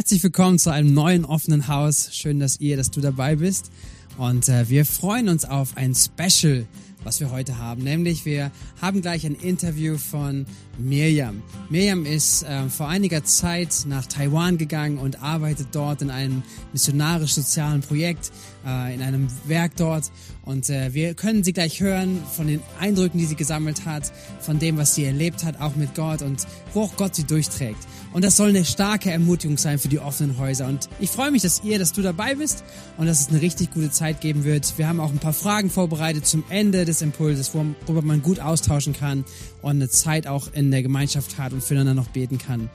Herzlich willkommen zu einem neuen offenen Haus. Schön, dass ihr, dass du dabei bist. Und äh, wir freuen uns auf ein Special, was wir heute haben. Nämlich wir haben gleich ein Interview von Miriam. Miriam ist äh, vor einiger Zeit nach Taiwan gegangen und arbeitet dort in einem missionarisch-sozialen Projekt, äh, in einem Werk dort. Und äh, wir können sie gleich hören von den Eindrücken, die sie gesammelt hat, von dem, was sie erlebt hat, auch mit Gott und wo auch Gott sie durchträgt. Und das soll eine starke Ermutigung sein für die offenen Häuser. Und ich freue mich, dass ihr, dass du dabei bist und dass es eine richtig gute Zeit geben wird. Wir haben auch ein paar Fragen vorbereitet zum Ende des Impulses, worüber man gut austauschen kann und eine Zeit auch in der Gemeinschaft hat und füreinander noch beten kann.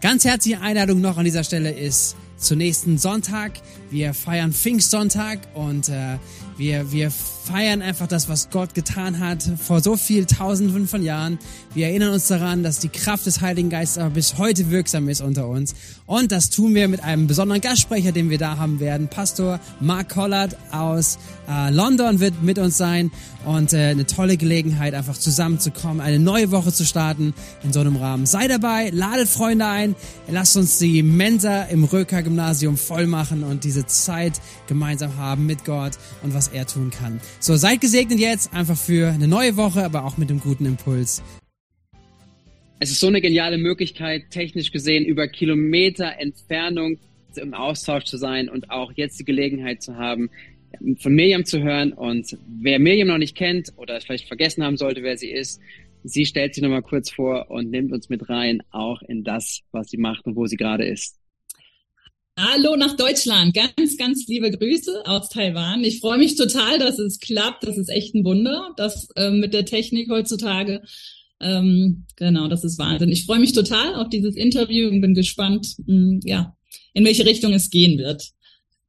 Ganz herzliche Einladung noch an dieser Stelle ist zum nächsten Sonntag. Wir feiern Pfingstsonntag und äh, wir, wir feiern einfach das, was Gott getan hat vor so viel Tausenden von Jahren. Wir erinnern uns daran, dass die Kraft des Heiligen Geistes aber bis heute wirksam ist unter uns. Und das tun wir mit einem besonderen Gastsprecher, den wir da haben werden. Pastor Mark Collard aus äh, London wird mit uns sein und äh, eine tolle Gelegenheit, einfach zusammenzukommen, eine neue Woche zu starten in so einem Rahmen. Sei dabei, ladet Freunde ein, lasst uns die Mensa im Röker Gymnasium voll machen und diese Zeit gemeinsam haben mit Gott und was er tun kann. So, seid gesegnet jetzt einfach für eine neue Woche, aber auch mit einem guten Impuls. Es ist so eine geniale Möglichkeit, technisch gesehen über Kilometer Entfernung im Austausch zu sein und auch jetzt die Gelegenheit zu haben, von Miriam zu hören. Und wer Miriam noch nicht kennt oder vielleicht vergessen haben sollte, wer sie ist, sie stellt sich nochmal kurz vor und nimmt uns mit rein, auch in das, was sie macht und wo sie gerade ist. Hallo nach Deutschland. Ganz, ganz liebe Grüße aus Taiwan. Ich freue mich total, dass es klappt. Das ist echt ein Wunder, das äh, mit der Technik heutzutage. Ähm, genau, das ist Wahnsinn. Ich freue mich total auf dieses Interview und bin gespannt, mh, hm, ja, in welche Richtung es gehen wird.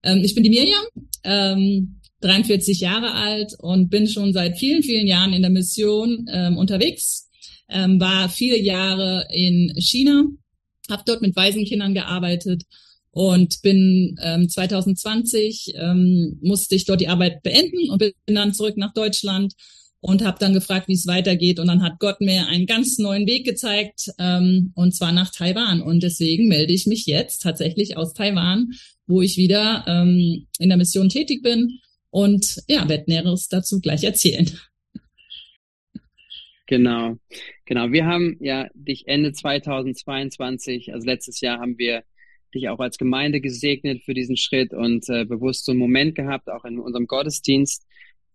Ähm, ich bin die Miriam, ähm, 43 Jahre alt und bin schon seit vielen, vielen Jahren in der Mission ähm, unterwegs. Ähm, war viele Jahre in China, habe dort mit Waisenkindern gearbeitet und bin ähm, 2020 ähm, musste ich dort die Arbeit beenden und bin dann zurück nach Deutschland und habe dann gefragt, wie es weitergeht. Und dann hat Gott mir einen ganz neuen Weg gezeigt, ähm, und zwar nach Taiwan. Und deswegen melde ich mich jetzt tatsächlich aus Taiwan, wo ich wieder ähm, in der Mission tätig bin und ja, werde Näheres dazu gleich erzählen. Genau, genau. Wir haben ja dich Ende 2022, also letztes Jahr haben wir dich auch als Gemeinde gesegnet für diesen Schritt und äh, bewusst so einen Moment gehabt, auch in unserem Gottesdienst.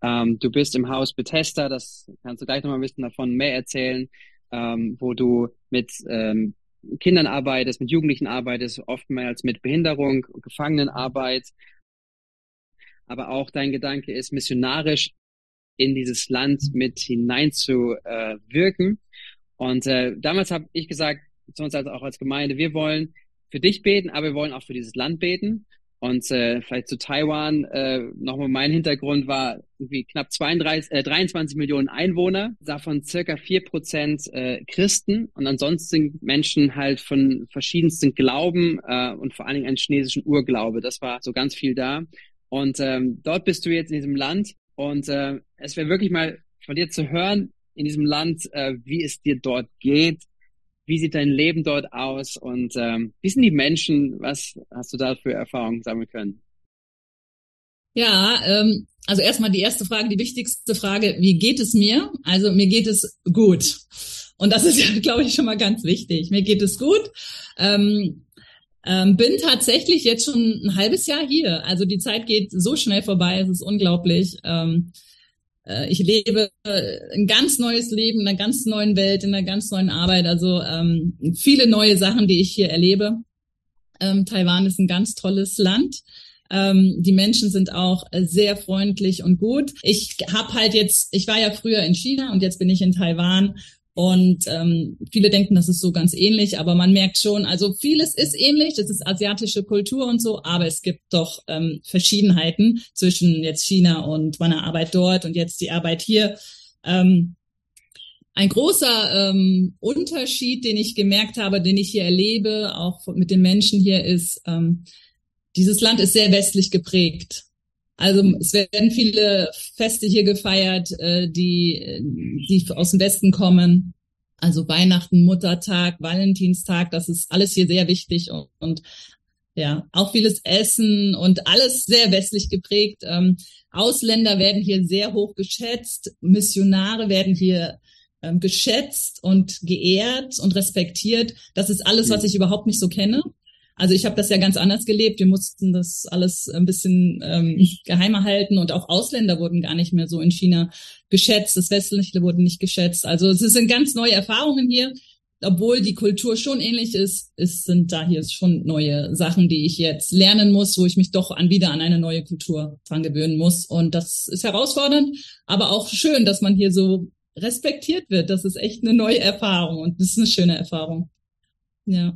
Ähm, du bist im Haus Bethesda, das kannst du gleich nochmal ein bisschen davon mehr erzählen, ähm, wo du mit ähm, Kindern arbeitest, mit Jugendlichen arbeitest, oftmals mit Behinderung, Gefangenenarbeit. Aber auch dein Gedanke ist, missionarisch in dieses Land mit hineinzuwirken. Äh, und äh, damals habe ich gesagt, zu uns als, auch als Gemeinde, wir wollen für dich beten, aber wir wollen auch für dieses Land beten. Und äh, vielleicht zu Taiwan, äh, nochmal mein Hintergrund war irgendwie knapp 32, äh, 23 Millionen Einwohner, davon circa vier Prozent äh, Christen und ansonsten Menschen halt von verschiedensten Glauben äh, und vor allen Dingen einen chinesischen Urglaube. Das war so ganz viel da. Und ähm, dort bist du jetzt in diesem Land und äh, es wäre wirklich mal von dir zu hören in diesem Land, äh, wie es dir dort geht, wie sieht dein Leben dort aus und ähm, wie sind die Menschen? Was hast du da für Erfahrungen sammeln können? Ja, ähm, also erstmal die erste Frage, die wichtigste Frage, wie geht es mir? Also mir geht es gut. Und das ist ja, glaube ich, schon mal ganz wichtig. Mir geht es gut. Ähm, ähm, bin tatsächlich jetzt schon ein halbes Jahr hier. Also die Zeit geht so schnell vorbei, es ist unglaublich. Ähm, äh, ich lebe äh, ein ganz neues Leben in einer ganz neuen Welt, in einer ganz neuen Arbeit. Also ähm, viele neue Sachen, die ich hier erlebe. Ähm, Taiwan ist ein ganz tolles Land. Ähm, die Menschen sind auch sehr freundlich und gut. Ich habe halt jetzt, ich war ja früher in China und jetzt bin ich in Taiwan und ähm, viele denken, das ist so ganz ähnlich, aber man merkt schon, also vieles ist ähnlich, das ist asiatische Kultur und so, aber es gibt doch ähm, Verschiedenheiten zwischen jetzt China und meiner Arbeit dort und jetzt die Arbeit hier. Ähm, ein großer ähm, Unterschied, den ich gemerkt habe, den ich hier erlebe, auch mit den Menschen hier, ist, ähm, dieses Land ist sehr westlich geprägt. Also es werden viele Feste hier gefeiert, äh, die, die aus dem Westen kommen. Also Weihnachten, Muttertag, Valentinstag, das ist alles hier sehr wichtig und, und Ja, auch vieles Essen und alles sehr westlich geprägt. Ähm, Ausländer werden hier sehr hoch geschätzt, Missionare werden hier ähm, geschätzt und geehrt und respektiert. Das ist alles, was ich überhaupt nicht so kenne. Also ich habe das ja ganz anders gelebt. Wir mussten das alles ein bisschen ähm, geheimer halten und auch Ausländer wurden gar nicht mehr so in China geschätzt. Das Westliche wurde nicht geschätzt. Also es sind ganz neue Erfahrungen hier. Obwohl die Kultur schon ähnlich ist, ist sind da hier schon neue Sachen, die ich jetzt lernen muss, wo ich mich doch an wieder an eine neue Kultur dran gewöhnen muss. Und das ist herausfordernd, aber auch schön, dass man hier so respektiert wird. Das ist echt eine neue Erfahrung und das ist eine schöne Erfahrung. Ja.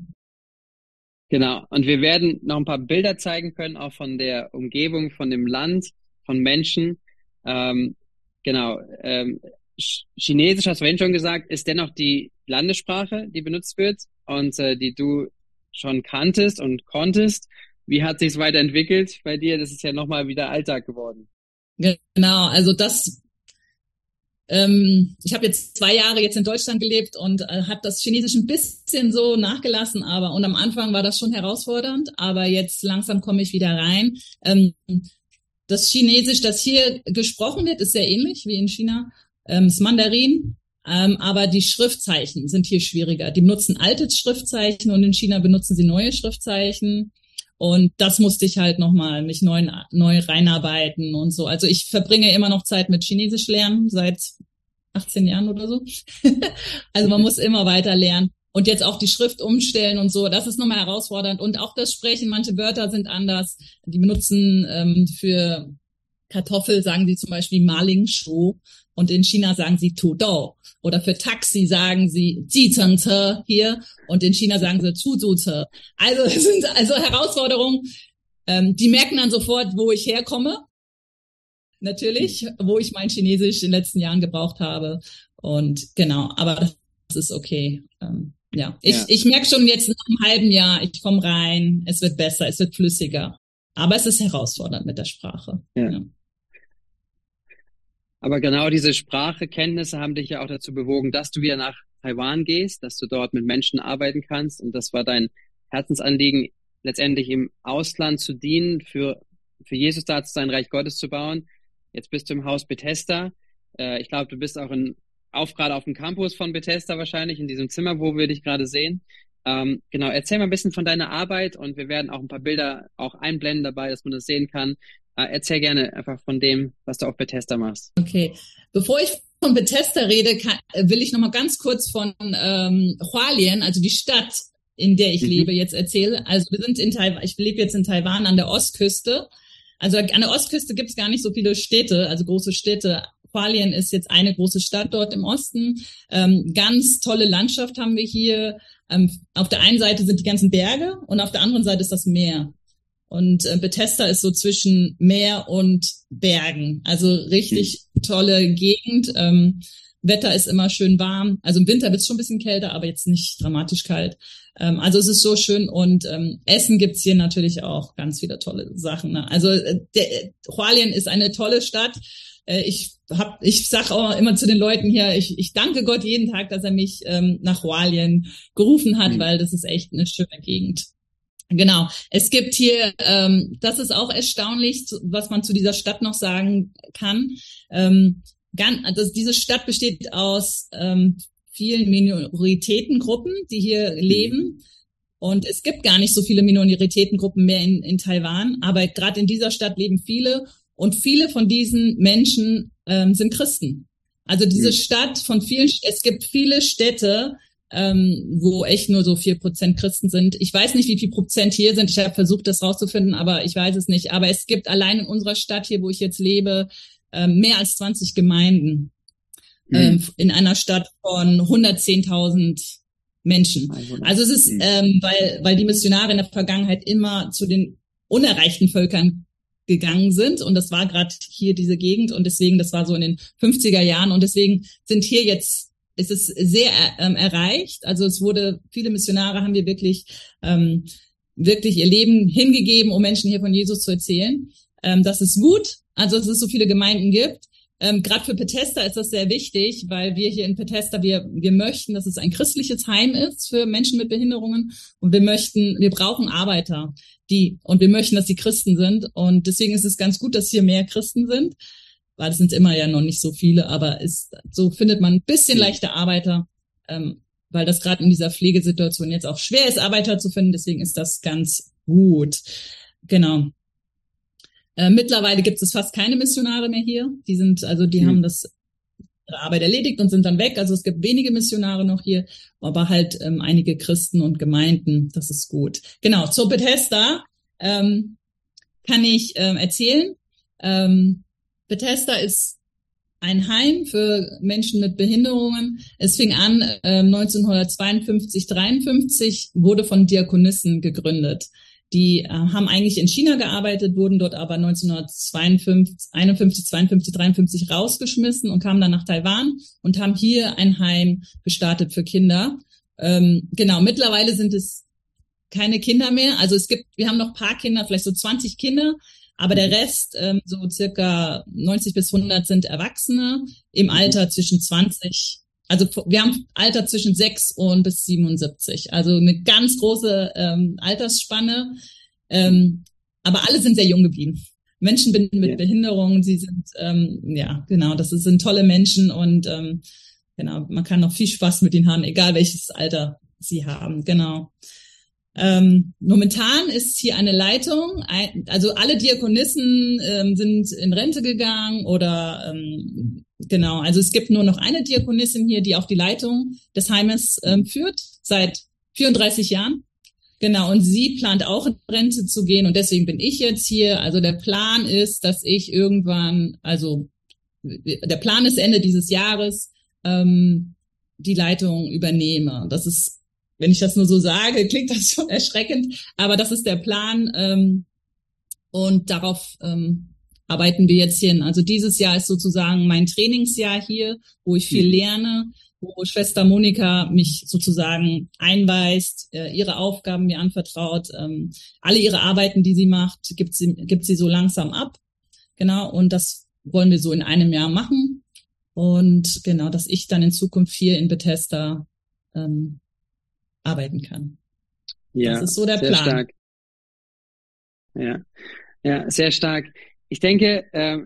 Genau. Und wir werden noch ein paar Bilder zeigen können, auch von der Umgebung, von dem Land, von Menschen. Ähm, genau. Ähm, Chinesisch, hast du vorhin schon gesagt, ist dennoch die Landessprache, die benutzt wird und äh, die du schon kanntest und konntest. Wie hat sich weiterentwickelt bei dir? Das ist ja nochmal wieder Alltag geworden. Genau, also das ähm, ich habe jetzt zwei Jahre jetzt in Deutschland gelebt und äh, hat das Chinesisch ein bisschen so nachgelassen, aber und am Anfang war das schon herausfordernd, aber jetzt langsam komme ich wieder rein. Ähm, das Chinesisch, das hier gesprochen wird, ist sehr ähnlich wie in China. Ähm, das Mandarin, ähm, aber die Schriftzeichen sind hier schwieriger. Die benutzen alte Schriftzeichen und in China benutzen sie neue Schriftzeichen. Und das musste ich halt nochmal mich neu, neu reinarbeiten und so. Also ich verbringe immer noch Zeit mit Chinesisch lernen, seit 18 Jahren oder so. also man muss immer weiter lernen. Und jetzt auch die Schrift umstellen und so, das ist nochmal herausfordernd. Und auch das Sprechen, manche Wörter sind anders. Die benutzen ähm, für Kartoffel, sagen sie zum Beispiel Maling Shu. Und in China sagen sie Tudou. Oder für Taxi sagen sie Jizengce hier. Und in China sagen sie Zuzuzhe. Also es sind also Herausforderungen. Ähm, die merken dann sofort, wo ich herkomme. Natürlich, wo ich mein Chinesisch in den letzten Jahren gebraucht habe. Und genau, aber das ist okay. Ähm, ja, ich, ja. ich merke schon jetzt nach einem halben Jahr, ich komme rein, es wird besser, es wird flüssiger. Aber es ist herausfordernd mit der Sprache. Ja. ja. Aber genau diese Sprachekenntnisse haben dich ja auch dazu bewogen, dass du wieder nach Taiwan gehst, dass du dort mit Menschen arbeiten kannst. Und das war dein Herzensanliegen, letztendlich im Ausland zu dienen, für, für Jesus da zu sein, Reich Gottes zu bauen. Jetzt bist du im Haus Bethesda. Äh, ich glaube, du bist auch in, auf gerade auf dem Campus von Bethesda wahrscheinlich, in diesem Zimmer, wo wir dich gerade sehen. Ähm, genau, erzähl mal ein bisschen von deiner Arbeit und wir werden auch ein paar Bilder auch einblenden dabei, dass man das sehen kann. Äh, erzähl gerne einfach von dem, was du auf Bethesda machst. Okay, bevor ich von Bethesda rede, kann, will ich noch mal ganz kurz von ähm, Hualien, also die Stadt, in der ich mhm. lebe, jetzt erzählen. Also wir sind in Taiwan, ich lebe jetzt in Taiwan an der Ostküste. Also an der Ostküste gibt es gar nicht so viele Städte, also große Städte. Hualien ist jetzt eine große Stadt dort im Osten. Ähm, ganz tolle Landschaft haben wir hier. Ähm, auf der einen Seite sind die ganzen Berge und auf der anderen Seite ist das Meer. Und äh, Bethesda ist so zwischen Meer und Bergen. Also richtig tolle Gegend. Ähm, Wetter ist immer schön warm. Also im Winter wird es schon ein bisschen kälter, aber jetzt nicht dramatisch kalt. Ähm, also es ist so schön und ähm, Essen gibt's hier natürlich auch ganz viele tolle Sachen. Ne? Also äh, der, Hualien ist eine tolle Stadt. Äh, ich hab, ich sag auch immer zu den Leuten hier, ich, ich danke Gott jeden Tag, dass er mich ähm, nach Hualien gerufen hat, mhm. weil das ist echt eine schöne Gegend. Genau. Es gibt hier, ähm, das ist auch erstaunlich, was man zu dieser Stadt noch sagen kann. Ähm, ganz, also diese Stadt besteht aus ähm, vielen Minoritätengruppen, die hier leben. Und es gibt gar nicht so viele Minoritätengruppen mehr in, in Taiwan, aber gerade in dieser Stadt leben viele und viele von diesen Menschen ähm, sind Christen. Also diese Stadt von vielen, es gibt viele Städte, ähm, wo echt nur so vier Prozent Christen sind. Ich weiß nicht, wie viel Prozent hier sind. Ich habe versucht, das rauszufinden, aber ich weiß es nicht. Aber es gibt allein in unserer Stadt hier, wo ich jetzt lebe, ähm, mehr als 20 Gemeinden mhm. ähm, in einer Stadt von 110.000 Menschen. Also es ist, mhm. ähm, weil, weil die Missionare in der Vergangenheit immer zu den unerreichten Völkern gegangen sind und das war gerade hier diese Gegend und deswegen, das war so in den 50er Jahren und deswegen sind hier jetzt es ist sehr ähm, erreicht. Also es wurde, viele Missionare haben wir wirklich, ähm, wirklich ihr Leben hingegeben, um Menschen hier von Jesus zu erzählen. Ähm, das ist gut, also dass es so viele Gemeinden gibt. ähm, Gerade für Bethesda ist das sehr wichtig, weil wir hier in Bethesda, wir, wir möchten, dass es ein christliches Heim ist für Menschen mit Behinderungen und wir möchten, wir brauchen Arbeiter, die, und wir möchten, dass sie Christen sind und deswegen ist es ganz gut, dass hier mehr Christen sind, weil es sind immer ja noch nicht so viele, aber ist, so findet man ein bisschen leichter Arbeiter, ähm, weil das gerade in dieser Pflegesituation jetzt auch schwer ist, Arbeiter zu finden, deswegen ist das ganz gut. Genau. Äh, mittlerweile gibt es fast keine Missionare mehr hier. Die sind, also die mhm. haben das Arbeit erledigt und sind dann weg. Also es gibt wenige Missionare noch hier, aber halt ähm, einige Christen und Gemeinden. Das ist gut. Genau, zur Bethesda ähm, kann ich ähm, erzählen. Ähm, Bethesda ist ein Heim für Menschen mit Behinderungen. Es fing an äh, 1952, 53, wurde von Diakonissen gegründet. Die äh, haben eigentlich in China gearbeitet, wurden dort aber 1952, 51, 52, 53 rausgeschmissen und kamen dann nach Taiwan und haben hier ein Heim gestartet für Kinder. Ähm, genau, mittlerweile sind es keine Kinder mehr. Also es gibt, wir haben noch paar Kinder, vielleicht so 20 Kinder, aber der Rest, ähm, so circa 90 bis 100 sind Erwachsene im Alter zwischen 20 also wir haben Alter zwischen 6 und bis 77. Also eine ganz große ähm, Altersspanne. Ähm, aber alle sind sehr jung geblieben. Menschen mit ja. Behinderungen, sie sind, ähm, ja, genau, das sind tolle Menschen und ähm, genau, man kann noch viel Spaß mit ihnen haben, egal welches Alter sie haben, genau. Ähm, momentan ist hier eine Leitung, ein, also alle Diakonissen ähm, sind in Rente gegangen oder ähm, genau, also es gibt nur noch eine Diakonissin hier, die auch die Leitung des Heimes ähm, führt seit 34 Jahren. Genau, und sie plant auch in Rente zu gehen und deswegen bin ich jetzt hier. Also der Plan ist, dass ich irgendwann, also der Plan ist Ende dieses Jahres, ähm, die Leitung übernehme. Das ist wenn ich das nur so sage, klingt das schon erschreckend, aber das ist der Plan ähm, und darauf ähm, arbeiten wir jetzt hin. Also dieses Jahr ist sozusagen mein Trainingsjahr hier, wo ich viel mhm. lerne, wo Schwester Monika mich sozusagen einweist, äh, ihre Aufgaben mir anvertraut, ähm, alle ihre Arbeiten, die sie macht, gibt sie, gibt sie so langsam ab. Genau, und das wollen wir so in einem Jahr machen. Und genau, dass ich dann in Zukunft hier in Bethesda ähm, arbeiten kann. Ja, das ist so der sehr Plan. Stark. Ja, ja, sehr stark. Ich denke, äh,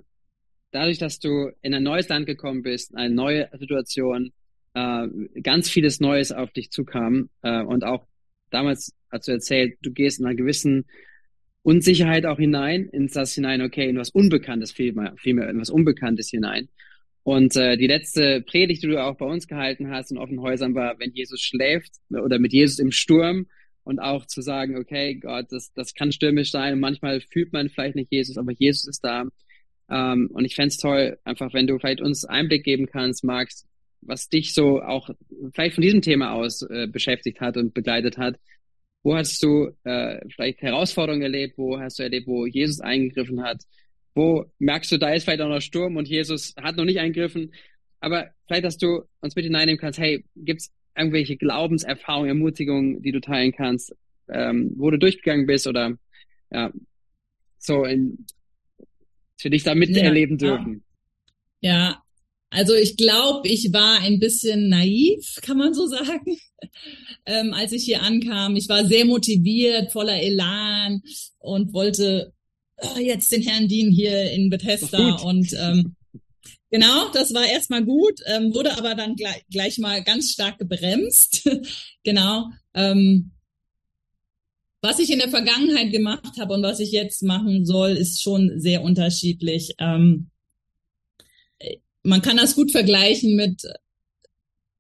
dadurch, dass du in ein neues Land gekommen bist, eine neue Situation, äh, ganz vieles Neues auf dich zukam äh, und auch damals hast du erzählt, du gehst in einer gewissen Unsicherheit auch hinein, in das hinein, okay, in was Unbekanntes vielmehr, vielmehr in was Unbekanntes hinein. Und äh, die letzte Predigt, die du auch bei uns gehalten hast in offenen Häusern, war, wenn Jesus schläft oder mit Jesus im Sturm und auch zu sagen, okay, Gott, das, das kann stürmisch sein und manchmal fühlt man vielleicht nicht Jesus, aber Jesus ist da. Ähm, und ich fände toll, einfach wenn du vielleicht uns Einblick geben kannst, Max, was dich so auch vielleicht von diesem Thema aus äh, beschäftigt hat und begleitet hat. Wo hast du äh, vielleicht Herausforderungen erlebt? Wo hast du erlebt, wo Jesus eingegriffen hat? Wo merkst du, da ist vielleicht auch noch Sturm und Jesus hat noch nicht eingriffen. Aber vielleicht, dass du uns mit hineinnehmen kannst, hey, gibt es irgendwelche Glaubenserfahrungen, Ermutigungen, die du teilen kannst, ähm, wo du durchgegangen bist oder ja, so in, für dich da miterleben ja, dürfen? Ja, also ich glaube, ich war ein bisschen naiv, kann man so sagen, ähm, als ich hier ankam. Ich war sehr motiviert, voller Elan und wollte jetzt den Herrn Dean hier in Bethesda und ähm, Genau, das war erstmal gut, ähm, wurde aber dann gleich, gleich mal ganz stark gebremst. genau. Ähm, was ich in der Vergangenheit gemacht habe und was ich jetzt machen soll, ist schon sehr unterschiedlich. Ähm, man kann das gut vergleichen mit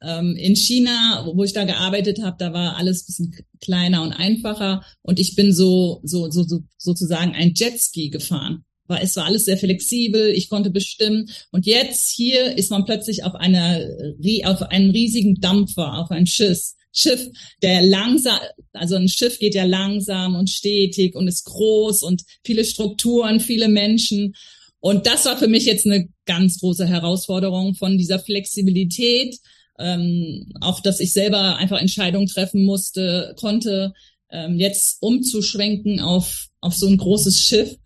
in China, wo ich da gearbeitet habe, da war alles bisschen kleiner und einfacher und ich bin so, so, so, so sozusagen ein Jetski gefahren. War, es war alles sehr flexibel, ich konnte bestimmen. Und jetzt hier ist man plötzlich auf einer, auf einem riesigen Dampfer, auf einem Schiff, Schiff, der langsam, also ein Schiff geht ja langsam und stetig und ist groß und viele Strukturen, viele Menschen. Und das war für mich jetzt eine ganz große Herausforderung von dieser Flexibilität ähm, auch dass ich selber einfach Entscheidungen treffen musste, konnte, ähm, jetzt umzuschwenken auf auf so ein großes Schiff,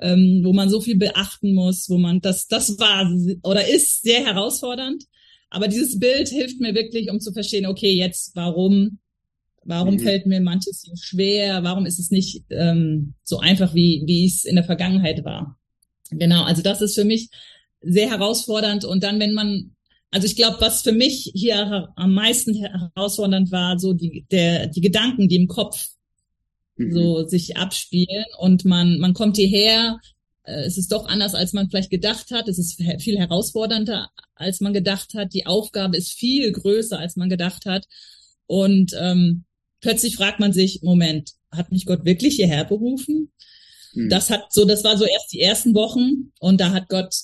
ähm, wo man so viel beachten muss, wo man das das war oder ist sehr herausfordernd. Aber dieses Bild hilft mir wirklich, um zu verstehen, okay, jetzt warum Warum mhm. fällt mir manches so schwer? Warum ist es nicht ähm, so einfach, wie, wie es in der Vergangenheit war? Genau, also das ist für mich sehr herausfordernd. Und dann, wenn man, also ich glaube, was für mich hier am meisten herausfordernd war, so die, der, die Gedanken, die im Kopf mhm. so sich abspielen und man, man kommt hierher, äh, es ist doch anders, als man vielleicht gedacht hat. Es ist viel herausfordernder, als man gedacht hat. Die Aufgabe ist viel größer, als man gedacht hat. Und ähm, plötzlich fragt man sich, Moment, hat mich Gott wirklich hierher berufen? Hm. Das hat so, das war so erst die ersten Wochen und da hat Gott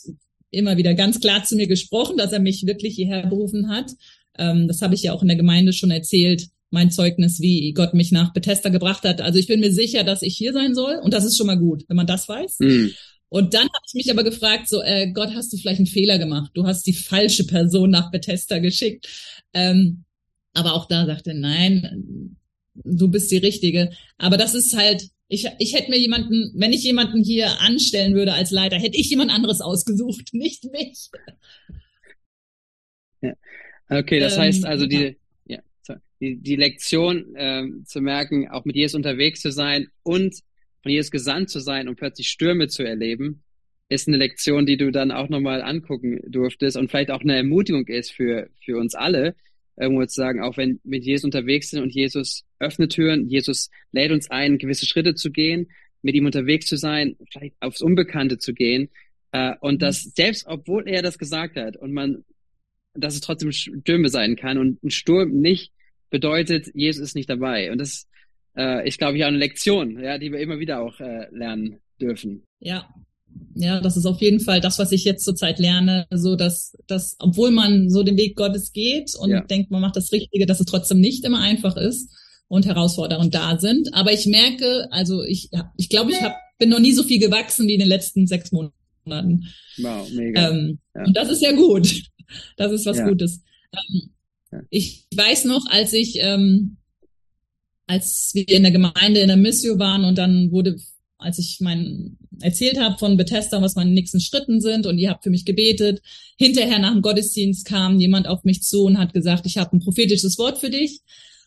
immer wieder ganz klar zu mir gesprochen, dass er mich wirklich hierher berufen hat. Ähm, das habe ich ja auch in der Gemeinde schon erzählt, mein Zeugnis, wie Gott mich nach Bethesda gebracht hat. Also ich bin mir sicher, dass ich hier sein soll und das ist schon mal gut, wenn man das weiß. Mhm. Und dann habe ich mich aber gefragt, so äh, Gott, hast du vielleicht einen Fehler gemacht? Du hast die falsche Person nach Bethesda geschickt. Ähm, aber auch da sagte, nein, du bist die Richtige. Aber das ist halt, ich, ich hätte mir jemanden, wenn ich jemanden hier anstellen würde als Leiter, hätte ich jemand anderes ausgesucht, nicht mich. Ja. Okay, das ähm, heißt also die, ja, die, die Lektion ähm, zu merken, auch mit Jesus unterwegs zu sein und von Jesus gesandt zu sein und plötzlich Stürme zu erleben, ist eine Lektion, die du dann auch nochmal angucken durftest und vielleicht auch eine Ermutigung ist für, für uns alle, irgendwo zu sagen, auch wenn wir mit Jesus unterwegs sind und Jesus öffnet Türen, Jesus lädt uns ein, gewisse Schritte zu gehen, mit ihm unterwegs zu sein, vielleicht aufs Unbekannte zu gehen. Äh, und mhm. das, selbst obwohl er das gesagt hat und man, dass es trotzdem Stürme sein kann und ein Sturm nicht bedeutet, Jesus ist nicht dabei. Und das äh, ist, glaube ich, auch eine Lektion, ja, die wir immer wieder auch äh, lernen dürfen. Ja, ja, das ist auf jeden Fall das, was ich jetzt zurzeit lerne, so dass, dass, obwohl man so den Weg Gottes geht und ja. denkt, man macht das Richtige, dass es trotzdem nicht immer einfach ist und Herausforderungen da sind. Aber ich merke, also ich, ich glaube, ich hab, bin noch nie so viel gewachsen wie in den letzten sechs Monaten. Wow, mega. Ähm, ja. Und das ist ja gut. Das ist was ja. Gutes. Ähm, ich weiß noch, als ich, ähm, als wir in der Gemeinde in der Mission waren und dann wurde als ich mein erzählt habe von Bethesda, was meine nächsten Schritten sind und ihr habt für mich gebetet. Hinterher nach dem Gottesdienst kam jemand auf mich zu und hat gesagt, ich habe ein prophetisches Wort für dich.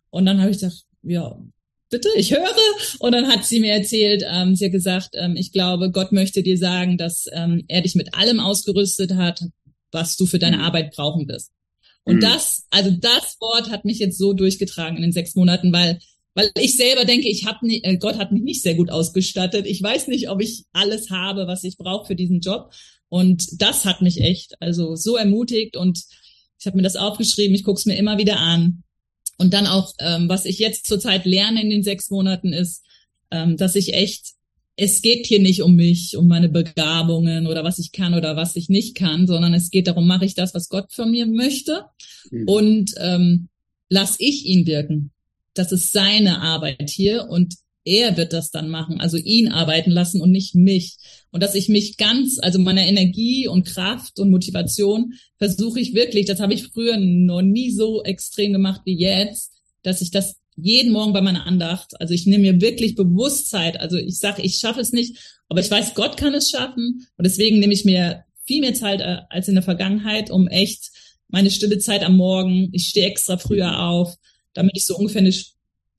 Und dann habe ich gesagt, ja, bitte, ich höre. Und dann hat sie mir erzählt, ähm, sie hat gesagt, ähm, ich glaube, Gott möchte dir sagen, dass ähm, er dich mit allem ausgerüstet hat, was du für deine mhm. Arbeit brauchen wirst. Und mhm. das, also das Wort hat mich jetzt so durchgetragen in den sechs Monaten, weil weil ich selber denke, ich habe äh, Gott hat mich nicht sehr gut ausgestattet. Ich weiß nicht, ob ich alles habe, was ich brauche für diesen Job. Und das hat mich echt also so ermutigt und ich habe mir das aufgeschrieben. Ich gucke es mir immer wieder an. Und dann auch, ähm, was ich jetzt zurzeit lerne in den sechs Monaten ist, ähm, dass ich echt, es geht hier nicht um mich, um meine Begabungen oder was ich kann oder was ich nicht kann, sondern es geht darum, mache ich das, was Gott von mir möchte mhm. und ähm, lass ich ihn wirken das ist seine Arbeit hier und er wird das dann machen, also ihn arbeiten lassen und nicht mich. Und dass ich mich ganz, also meiner Energie und Kraft und Motivation versuche ich wirklich, das habe ich früher noch nie so extrem gemacht wie jetzt, dass ich das jeden Morgen bei meiner Andacht, also ich nehme mir wirklich Bewusstheit, also ich sage, ich schaffe es nicht, aber ich weiß, Gott kann es schaffen. Und deswegen nehme ich mir viel mehr Zeit äh, als in der Vergangenheit, um echt meine stille Zeit am Morgen, ich stehe extra früher auf, damit ich so ungefähr eine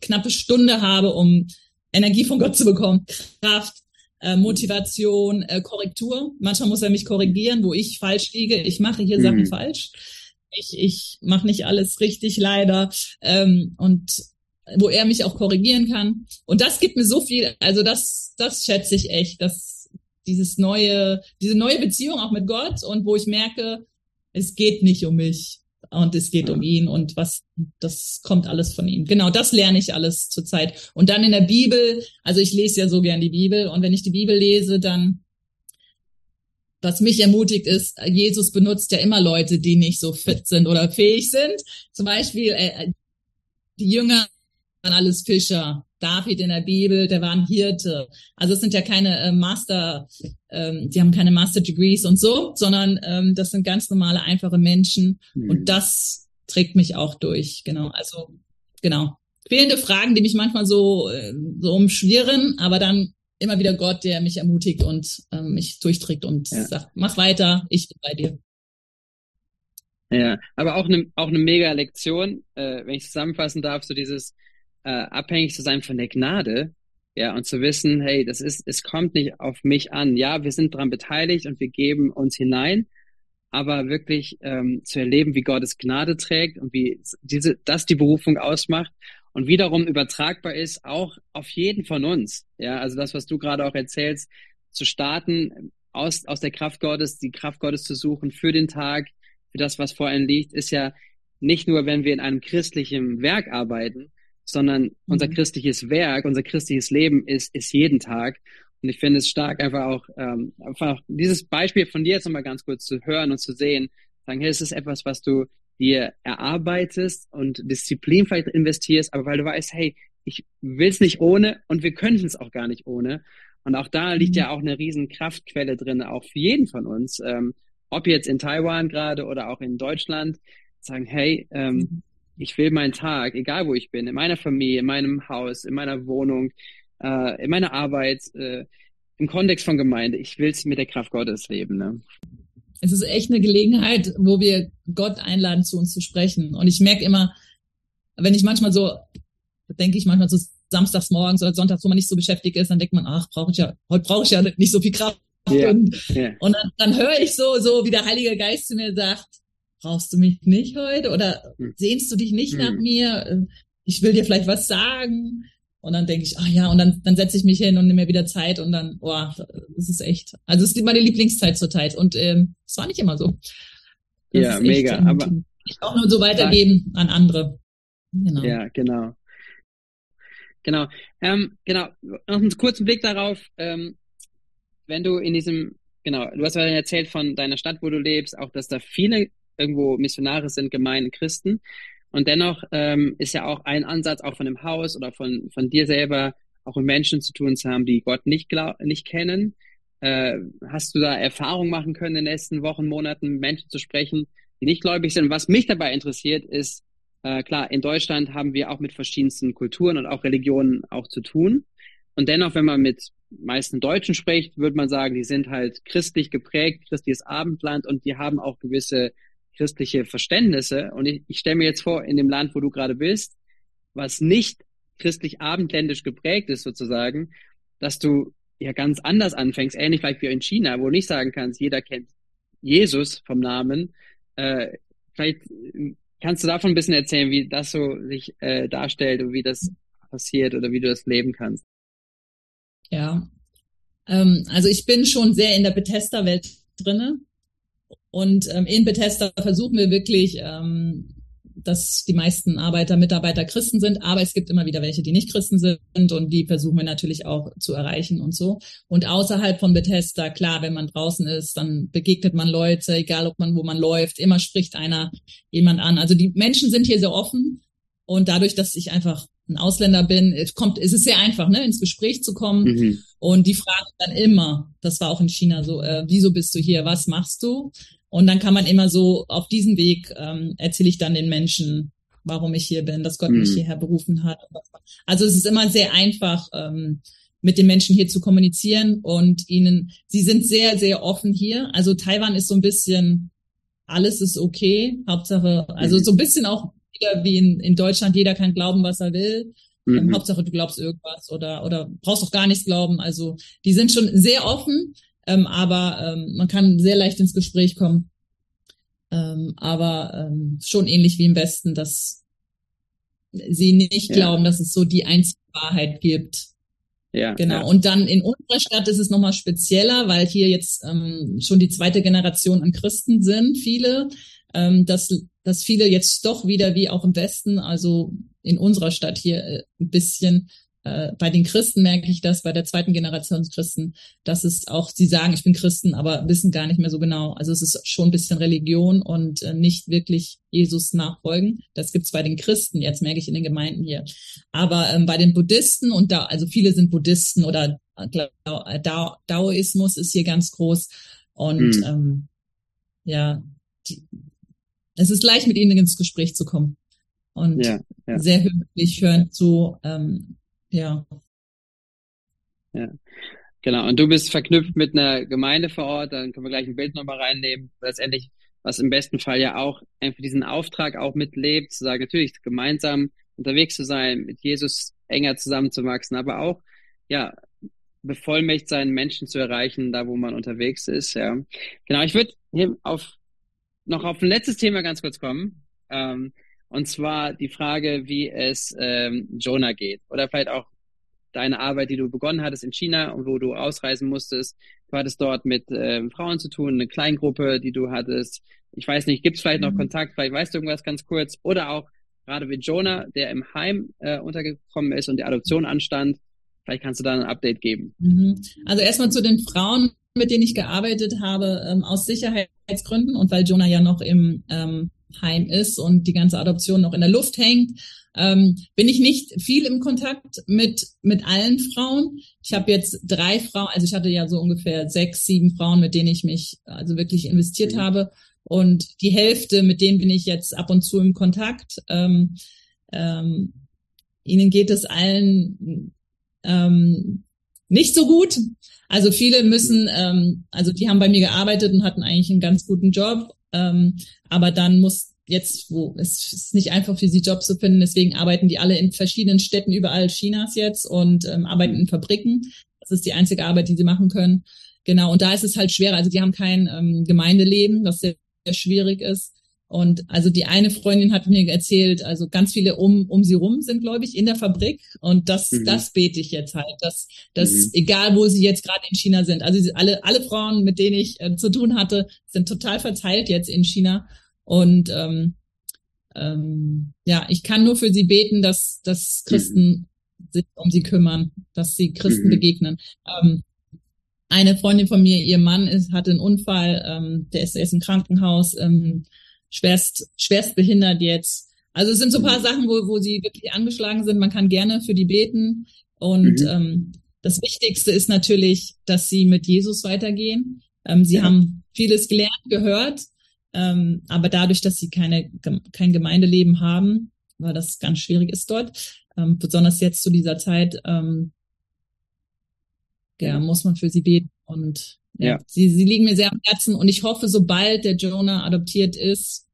knappe Stunde habe, um Energie von Gott zu bekommen, Kraft, äh, Motivation, äh, Korrektur. Manchmal muss er mich korrigieren, wo ich falsch liege. Ich mache hier mhm. Sachen falsch. Ich, ich mache nicht alles richtig, leider. Ähm, und wo er mich auch korrigieren kann. Und das gibt mir so viel, also das, das schätze ich echt, dass dieses neue, diese neue Beziehung auch mit Gott und wo ich merke, es geht nicht um mich und es geht um ihn und was, das kommt alles von ihm. Genau, das lerne ich alles zurzeit. Und dann in der Bibel, also ich lese ja so gern die Bibel und wenn ich die Bibel lese, dann, was mich ermutigt ist, Jesus benutzt ja immer Leute, die nicht so fit sind oder fähig sind. Zum Beispiel, äh, die Jünger alles Fischer. David in der Bibel, der war ein Hirte. Also es sind ja keine äh, Master, ähm, die haben keine Master Degrees und so, sondern ähm, das sind ganz normale, einfache Menschen. Mhm. Und das trägt mich auch durch. Genau. Also genau. fehlende Fragen, die mich manchmal so, äh, so umschwirren, aber dann immer wieder Gott, der mich ermutigt und ähm, mich durchträgt und ja. sagt, mach weiter, ich bin bei dir. Ja, aber auch eine auch eine mega Lektion, äh, wenn ich zusammenfassen darf, so dieses äh, abhängig zu sein von der Gnade, ja, und zu wissen, hey, das ist, es kommt nicht auf mich an. Ja, wir sind daran beteiligt und wir geben uns hinein, aber wirklich ähm, zu erleben, wie Gottes Gnade trägt und wie diese, das die Berufung ausmacht und wiederum übertragbar ist auch auf jeden von uns. Ja, also das, was du gerade auch erzählst, zu starten, aus, aus der Kraft Gottes, die Kraft Gottes zu suchen für den Tag, für das, was vor einem liegt, ist ja nicht nur, wenn wir in einem christlichen Werk arbeiten, sondern unser mhm. christliches Werk, unser christliches Leben ist, ist jeden Tag. Und ich finde es stark, einfach auch ähm, einfach dieses Beispiel von dir jetzt nochmal ganz kurz zu hören und zu sehen, sagen, hey, es ist etwas, was du dir erarbeitest und Disziplin vielleicht investierst, aber weil du weißt, hey, ich will es nicht ohne und wir können es auch gar nicht ohne. Und auch da liegt mhm. ja auch eine riesen Kraftquelle drin, auch für jeden von uns, ähm, ob jetzt in Taiwan gerade oder auch in Deutschland, sagen, hey, ähm, mhm. Ich will meinen Tag, egal wo ich bin, in meiner Familie, in meinem Haus, in meiner Wohnung, äh, in meiner Arbeit, äh, im Kontext von Gemeinde, ich will es mit der Kraft Gottes leben. Ne? Es ist echt eine Gelegenheit, wo wir Gott einladen, zu uns zu sprechen. Und ich merke immer, wenn ich manchmal so, denke ich manchmal so samstags morgens oder sonntags, wo man nicht so beschäftigt ist, dann denkt man, ach, brauche ich ja, heute brauche ich ja nicht so viel Kraft. Yeah, und, yeah. und dann, dann höre ich so, so wie der Heilige Geist zu mir sagt, brauchst du mich nicht heute oder hm. sehnst du dich nicht hm. nach mir? Ich will dir vielleicht was sagen. Und dann denke ich, ach ja, und dann, dann setze ich mich hin und nehme mir wieder Zeit und dann, boah, das ist echt. Also es ist meine Lieblingszeit zurzeit. Und ähm, es war nicht immer so. Das ja, mega. Echt, aber ich auch nur so weitergeben an andere. Genau. Ja, genau. Genau. Ähm, genau. Noch einen kurzen Blick darauf. Ähm, wenn du in diesem, genau, du hast ja erzählt von deiner Stadt, wo du lebst, auch dass da viele irgendwo Missionare sind, Gemeinden, Christen. Und dennoch ähm, ist ja auch ein Ansatz, auch von dem Haus oder von, von dir selber, auch mit Menschen zu tun zu haben, die Gott nicht, glaub, nicht kennen. Äh, hast du da Erfahrung machen können in den letzten Wochen, Monaten, Menschen zu sprechen, die nicht gläubig sind? Was mich dabei interessiert, ist, äh, klar, in Deutschland haben wir auch mit verschiedensten Kulturen und auch Religionen auch zu tun. Und dennoch, wenn man mit meisten Deutschen spricht, würde man sagen, die sind halt christlich geprägt, christliches Abendland und die haben auch gewisse christliche Verständnisse. Und ich, ich stelle mir jetzt vor, in dem Land, wo du gerade bist, was nicht christlich abendländisch geprägt ist sozusagen, dass du ja ganz anders anfängst, ähnlich vielleicht wie in China, wo du nicht sagen kannst, jeder kennt Jesus vom Namen. Äh, vielleicht kannst du davon ein bisschen erzählen, wie das so sich äh, darstellt und wie das passiert oder wie du das leben kannst. Ja, ähm, also ich bin schon sehr in der Bethesda-Welt drinne und ähm, in Bethesda versuchen wir wirklich, ähm, dass die meisten Arbeiter, Mitarbeiter Christen sind, aber es gibt immer wieder welche, die nicht Christen sind und die versuchen wir natürlich auch zu erreichen und so. Und außerhalb von Bethesda, klar, wenn man draußen ist, dann begegnet man Leute, egal ob man wo man läuft, immer spricht einer jemand an. Also die Menschen sind hier sehr offen und dadurch, dass ich einfach ein Ausländer bin, kommt, ist es sehr einfach, ne, ins Gespräch zu kommen. Mhm. Und die fragen dann immer, das war auch in China so, äh, wieso bist du hier, was machst du? Und dann kann man immer so auf diesem Weg ähm, erzähle ich dann den Menschen, warum ich hier bin, dass Gott mhm. mich hierher berufen hat. Also es ist immer sehr einfach, ähm, mit den Menschen hier zu kommunizieren und ihnen, sie sind sehr, sehr offen hier. Also Taiwan ist so ein bisschen, alles ist okay. Hauptsache, also mhm. so ein bisschen auch wieder wie in, in Deutschland, jeder kann glauben, was er will. Ähm, mhm. Ähm, Hauptsache, du glaubst irgendwas oder, oder brauchst auch gar nichts glauben. Also die sind schon sehr offen. Ähm, aber ähm, man kann sehr leicht ins Gespräch kommen. Ähm, aber ähm, schon ähnlich wie im Westen, dass sie nicht ja. glauben, dass es so die einzige Wahrheit gibt. Ja, genau. Ja. Und dann in unserer Stadt ist es nochmal spezieller, weil hier jetzt ähm, schon die zweite Generation an Christen sind, viele, ähm, dass, dass viele jetzt doch wieder wie auch im Westen, also in unserer Stadt hier äh, ein bisschen äh, bei den Christen merke ich das, bei der zweiten Generation Christen, dass es auch, sie sagen, ich bin Christen, aber wissen gar nicht mehr so genau. Also es ist schon ein bisschen Religion und äh, nicht wirklich Jesus nachfolgen. Das gibt's bei den Christen, jetzt merke ich in den Gemeinden hier. Aber ähm, bei den Buddhisten und da, also viele sind Buddhisten oder äh, da, Daoismus ist hier ganz groß. Und mhm. ähm, ja, die, es ist leicht, mit ihnen ins Gespräch zu kommen. und ja, ja. sehr höflich hören zu, ähm, ja. Ja. Genau, und du bist verknüpft mit einer Gemeinde vor Ort, dann können wir gleich ein Bild nochmal reinnehmen. Letztendlich, was im besten Fall ja auch einfach diesen Auftrag auch mitlebt, zu sagen, natürlich gemeinsam unterwegs zu sein, mit Jesus enger zusammenzuwachsen, aber auch, ja, bevollmächtigt sein, Menschen zu erreichen, da wo man unterwegs ist, ja. Genau, ich würde hier auf, noch auf ein letztes Thema ganz kurz kommen. Ähm, und zwar die Frage, wie es ähm, Jonah geht. Oder vielleicht auch deine Arbeit, die du begonnen hattest in China und wo du ausreisen musstest. Du hattest dort mit ähm, Frauen zu tun, eine Kleingruppe, die du hattest. Ich weiß nicht, gibt es vielleicht noch mhm. Kontakt, vielleicht weißt du irgendwas ganz kurz. Oder auch gerade wie Jonah, der im Heim äh, untergekommen ist und die Adoption anstand. Vielleicht kannst du da ein Update geben. Mhm. Also erstmal zu den Frauen, mit denen ich gearbeitet habe, ähm, aus Sicherheitsgründen und weil Jonah ja noch im ähm, Heim ist und die ganze Adoption noch in der Luft hängt, ähm, bin ich nicht viel im Kontakt mit mit allen Frauen. Ich habe jetzt drei Frauen, also ich hatte ja so ungefähr sechs, sieben Frauen, mit denen ich mich also wirklich investiert mhm. habe und die Hälfte, mit denen bin ich jetzt ab und zu im Kontakt. Ähm, ähm, ihnen geht es allen ähm, nicht so gut. Also viele müssen, ähm, also die haben bei mir gearbeitet und hatten eigentlich einen ganz guten Job, ähm, aber dann muss jetzt, wo es ist nicht einfach für sie Job zu finden, deswegen arbeiten die alle in verschiedenen Städten überall Chinas jetzt und ähm, arbeiten in Fabriken. Das ist die einzige Arbeit, die sie machen können. Genau, und da ist es halt schwer. Also die haben kein ähm, Gemeindeleben, was sehr, sehr schwierig ist. Und also die eine Freundin hat mir erzählt, also ganz viele um, um sie rum sind, glaube ich, in der Fabrik. Und das, mhm. das bete ich jetzt halt, dass, dass mhm. egal wo sie jetzt gerade in China sind, also alle, alle Frauen, mit denen ich äh, zu tun hatte, sind total verteilt jetzt in China. Und ähm, ähm, ja, ich kann nur für sie beten, dass, dass Christen mhm. sich um sie kümmern, dass sie Christen mhm. begegnen. Ähm, eine Freundin von mir, ihr Mann ist, hatte einen Unfall, ähm, der ist, der ist im Krankenhaus. Ähm, schwerst, schwerst behindert jetzt. Also es sind so ein paar mhm. Sachen, wo, wo sie wirklich angeschlagen sind. Man kann gerne für die beten. Und mhm. ähm, das Wichtigste ist natürlich, dass sie mit Jesus weitergehen. Ähm, sie ja. haben vieles gelernt, gehört, ähm, aber dadurch, dass sie keine, kein Gemeindeleben haben, weil das ganz schwierig ist dort, ähm, besonders jetzt zu dieser Zeit, ähm, ja, muss man für sie beten. Und ja. Sie, sie liegen mir sehr am Herzen und ich hoffe, sobald der Jonah adoptiert ist,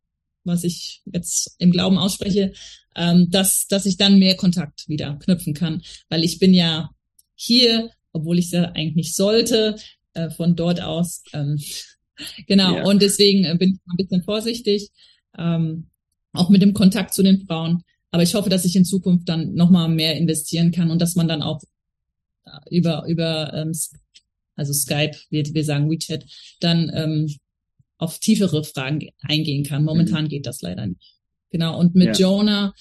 was ich jetzt im Glauben ausspreche, ähm, dass, dass ich dann mehr Kontakt wieder knüpfen kann. Weil ich bin ja hier, obwohl ich es ja eigentlich nicht sollte, äh, von dort aus. Ähm, genau, ja. und deswegen äh, bin ich ein bisschen vorsichtig, ähm, auch mit dem Kontakt zu den Frauen. Aber ich hoffe, dass ich in Zukunft dann nochmal mehr investieren kann und dass man dann auch äh, über, über ähm, also Skype, wir, wir sagen WeChat, dann ähm, auf tiefere Fragen eingehen kann. Momentan mhm. geht das leider nicht. Genau. Und mit ja. Jonah,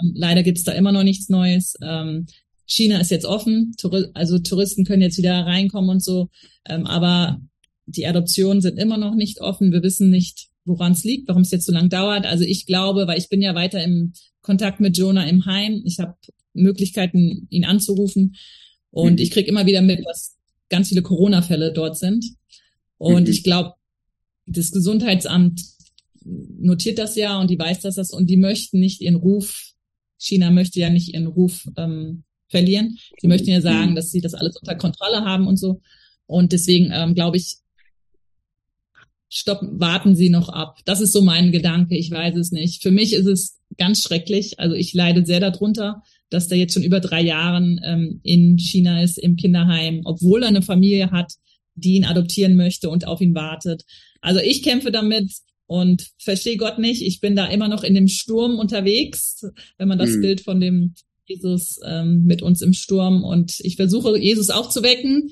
ähm, leider gibt's da immer noch nichts Neues. Ähm, China ist jetzt offen, Tour also Touristen können jetzt wieder reinkommen und so, ähm, aber die Adoptionen sind immer noch nicht offen. Wir wissen nicht, woran es liegt, warum es jetzt so lang dauert. Also ich glaube, weil ich bin ja weiter im Kontakt mit Jonah im Heim. Ich habe Möglichkeiten, ihn anzurufen. Und mhm. ich krieg immer wieder mit, was ganz viele Corona-Fälle dort sind. Und mhm. ich glaube, das Gesundheitsamt notiert das ja und die weiß, dass das und die möchten nicht ihren Ruf, China möchte ja nicht ihren Ruf ähm, verlieren. Sie möchten ja sagen, mhm. dass sie das alles unter Kontrolle haben und so. Und deswegen ähm, glaube ich, stoppen, warten Sie noch ab. Das ist so mein Gedanke. Ich weiß es nicht. Für mich ist es ganz schrecklich. Also ich leide sehr darunter dass der jetzt schon über drei Jahren ähm, in China ist, im Kinderheim, obwohl er eine Familie hat, die ihn adoptieren möchte und auf ihn wartet. Also ich kämpfe damit und verstehe Gott nicht. Ich bin da immer noch in dem Sturm unterwegs, wenn man das mhm. Bild von dem Jesus ähm, mit uns im Sturm und ich versuche Jesus aufzuwecken,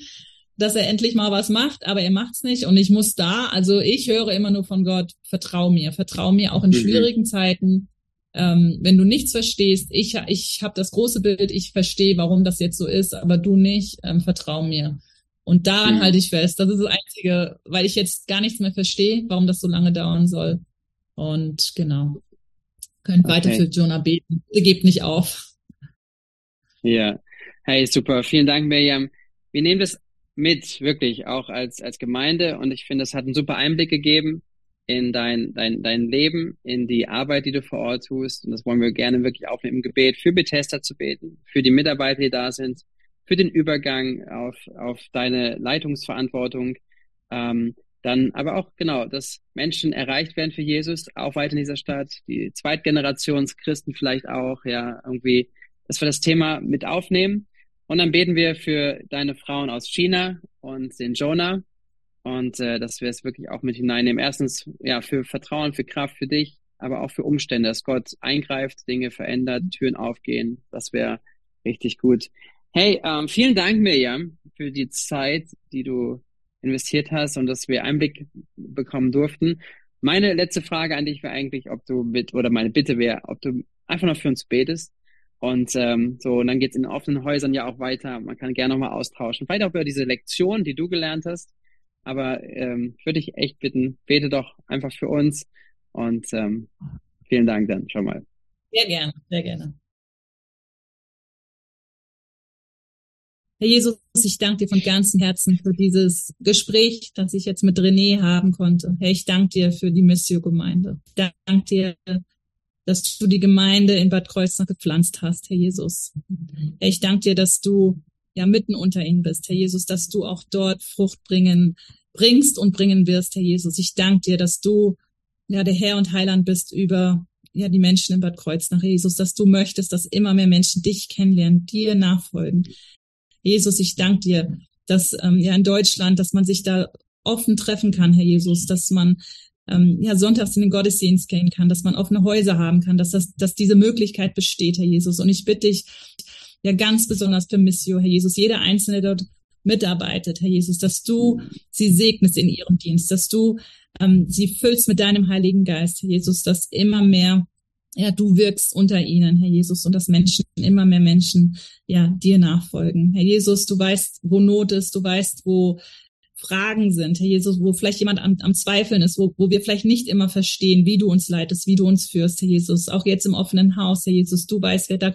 dass er endlich mal was macht, aber er macht's nicht und ich muss da, also ich höre immer nur von Gott, vertrau mir, vertrau mir auch in mhm. schwierigen Zeiten, ähm, wenn du nichts verstehst, ich, ich habe das große Bild, ich verstehe, warum das jetzt so ist, aber du nicht, ähm, vertrau mir. Und daran mhm. halte ich fest. Das ist das Einzige, weil ich jetzt gar nichts mehr verstehe, warum das so lange dauern soll. Und genau. Könnt okay. weiter für Jonah beten. Ihr gebt nicht auf. Ja. Hey, super. Vielen Dank, Miriam. Wir nehmen das mit, wirklich, auch als, als Gemeinde. Und ich finde, es hat einen super Einblick gegeben in dein, dein, dein Leben, in die Arbeit, die du vor Ort tust. Und das wollen wir gerne wirklich aufnehmen im Gebet, für Bethesda zu beten, für die Mitarbeiter, die da sind, für den Übergang auf, auf deine Leitungsverantwortung. Ähm, dann aber auch genau, dass Menschen erreicht werden für Jesus, auch weiter in dieser Stadt, die Zweitgenerationschristen vielleicht auch, ja, irgendwie, dass wir das Thema mit aufnehmen. Und dann beten wir für deine Frauen aus China und den Jonah, und äh, dass wir es wirklich auch mit hineinnehmen. Erstens, ja, für Vertrauen, für Kraft für dich, aber auch für Umstände, dass Gott eingreift, Dinge verändert, Türen aufgehen. Das wäre richtig gut. Hey, ähm, vielen Dank, Mirjam, für die Zeit, die du investiert hast und dass wir Einblick bekommen durften. Meine letzte Frage an dich wäre eigentlich, ob du mit, oder meine Bitte wäre, ob du einfach noch für uns betest. Und ähm, so, und dann geht's in offenen Häusern ja auch weiter. Man kann gerne nochmal austauschen. Vielleicht auch über diese Lektion, die du gelernt hast, aber ähm, ich würde dich echt bitten, bete doch einfach für uns. Und ähm, vielen Dank dann schon mal. Sehr gerne, sehr gerne. Herr Jesus, ich danke dir von ganzem Herzen für dieses Gespräch, das ich jetzt mit René haben konnte. Herr, ich danke dir für die Missio-Gemeinde. Ich danke dir, dass du die Gemeinde in Bad Kreuznach gepflanzt hast, Herr Jesus. Herr, ich danke dir, dass du ja mitten unter ihnen bist, Herr Jesus, dass du auch dort Frucht bringen, bringst und bringen wirst, Herr Jesus. Ich danke dir, dass du ja der Herr und Heiland bist über ja die Menschen in Bad Kreuznach, Jesus, dass du möchtest, dass immer mehr Menschen dich kennenlernen, dir nachfolgen. Jesus, ich danke dir, dass ähm, ja in Deutschland, dass man sich da offen treffen kann, Herr Jesus, dass man ähm, ja sonntags in den Gottesdienst gehen kann, dass man offene Häuser haben kann, dass das, dass diese Möglichkeit besteht, Herr Jesus. Und ich bitte dich, ja ganz besonders für Missio, Herr Jesus, jeder Einzelne dort mitarbeitet, Herr Jesus, dass du sie segnest in ihrem Dienst, dass du ähm, sie füllst mit deinem Heiligen Geist, Herr Jesus, dass immer mehr ja, du wirkst unter ihnen, Herr Jesus, und dass Menschen, immer mehr Menschen, ja, dir nachfolgen. Herr Jesus, du weißt, wo Not ist, du weißt, wo Fragen sind, Herr Jesus, wo vielleicht jemand am, am Zweifeln ist, wo, wo wir vielleicht nicht immer verstehen, wie du uns leitest, wie du uns führst, Herr Jesus. Auch jetzt im offenen Haus, Herr Jesus, du weißt, wer da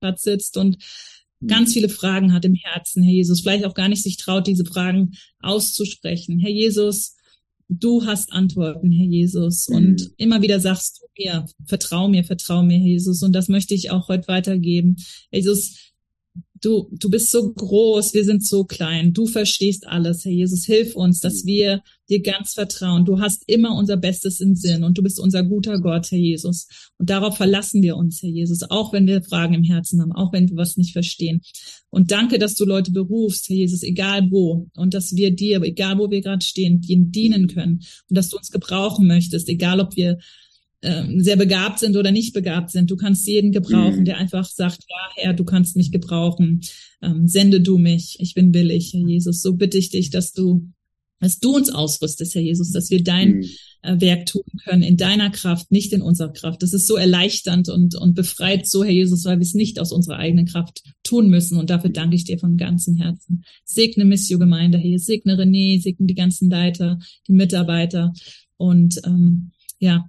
Platz sitzt und ganz viele Fragen hat im Herzen, Herr Jesus, vielleicht auch gar nicht sich traut, diese Fragen auszusprechen. Herr Jesus, du hast Antworten, Herr Jesus. Und mhm. immer wieder sagst du mir, vertrau mir, vertrau mir, Herr Jesus. Und das möchte ich auch heute weitergeben. Jesus, du, du bist so groß, wir sind so klein. Du verstehst alles, Herr Jesus. Hilf uns, dass wir dir ganz vertrauen. Du hast immer unser Bestes im Sinn und du bist unser guter Gott, Herr Jesus. Und darauf verlassen wir uns, Herr Jesus, auch wenn wir Fragen im Herzen haben, auch wenn wir was nicht verstehen. Und danke, dass du Leute berufst, Herr Jesus, egal wo. Und dass wir dir, egal wo wir gerade stehen, dienen können. Und dass du uns gebrauchen möchtest, egal ob wir sehr begabt sind oder nicht begabt sind. Du kannst jeden gebrauchen, mhm. der einfach sagt, ja, Herr, du kannst mich gebrauchen. Ähm, sende du mich. Ich bin willig, Herr Jesus. So bitte ich dich, dass du, dass du uns ausrüstest, Herr Jesus, dass wir dein mhm. äh, Werk tun können in deiner Kraft, nicht in unserer Kraft. Das ist so erleichternd und, und befreit so, Herr Jesus, weil wir es nicht aus unserer eigenen Kraft tun müssen. Und dafür danke ich dir von ganzem Herzen. Segne Missio Gemeinde, Herr. Segne René, segne die ganzen Leiter, die Mitarbeiter. Und ähm, ja,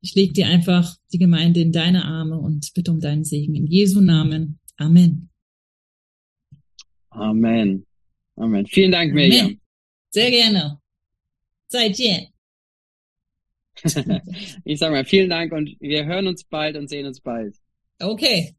ich leg dir einfach die Gemeinde in deine Arme und bitte um deinen Segen. In Jesu Namen. Amen. Amen. Amen. Vielen Dank, Miriam. Amen. Sehr gerne. Seid ihr. ich sag mal vielen Dank und wir hören uns bald und sehen uns bald. Okay.